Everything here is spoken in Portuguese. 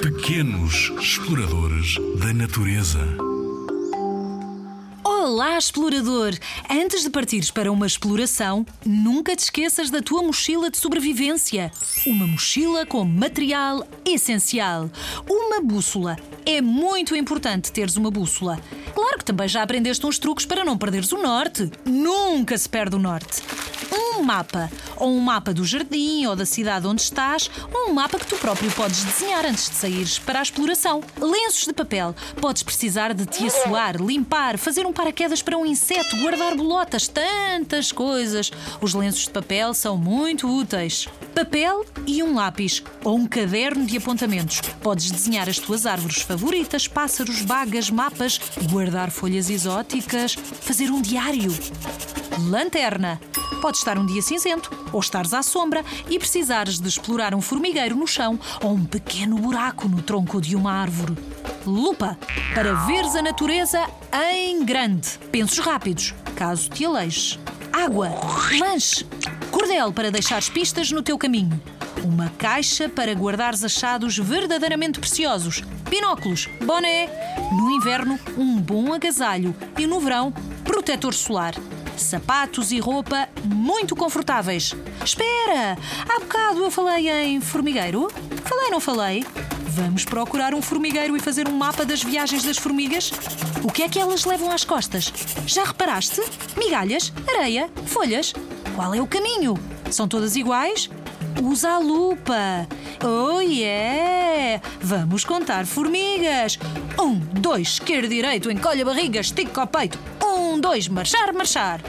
Pequenos exploradores da natureza. Olá, explorador! Antes de partires para uma exploração, nunca te esqueças da tua mochila de sobrevivência. Uma mochila com material essencial. Uma bússola. É muito importante teres uma bússola. Claro que também já aprendeste uns truques para não perderes o norte. Nunca se perde o norte um mapa, ou um mapa do jardim ou da cidade onde estás, ou um mapa que tu próprio podes desenhar antes de saíres para a exploração. Lenços de papel. Podes precisar de te assoar, limpar, fazer um paraquedas para um inseto, guardar bolotas, tantas coisas. Os lenços de papel são muito úteis. Papel e um lápis ou um caderno de apontamentos. Podes desenhar as tuas árvores favoritas, pássaros, bagas, mapas, guardar folhas exóticas, fazer um diário. Lanterna. Pode estar um dia cinzento, ou estares à sombra e precisares de explorar um formigueiro no chão ou um pequeno buraco no tronco de uma árvore. Lupa, para veres a natureza em grande. Pensos rápidos, caso te aleijes. Água, lanche, cordel para deixares pistas no teu caminho. Uma caixa para guardares achados verdadeiramente preciosos. Binóculos, boné. No inverno, um bom agasalho. E no verão, protetor solar sapatos e roupa muito confortáveis. Espera! Há bocado eu falei em formigueiro? Falei, não falei? Vamos procurar um formigueiro e fazer um mapa das viagens das formigas? O que é que elas levam às costas? Já reparaste? Migalhas, areia, folhas. Qual é o caminho? São todas iguais? Usa a lupa. Oh yeah! Vamos contar formigas. Um, dois, esquerdo, direito, encolhe a barriga, estica o peito. Um, dois, marchar, marchar.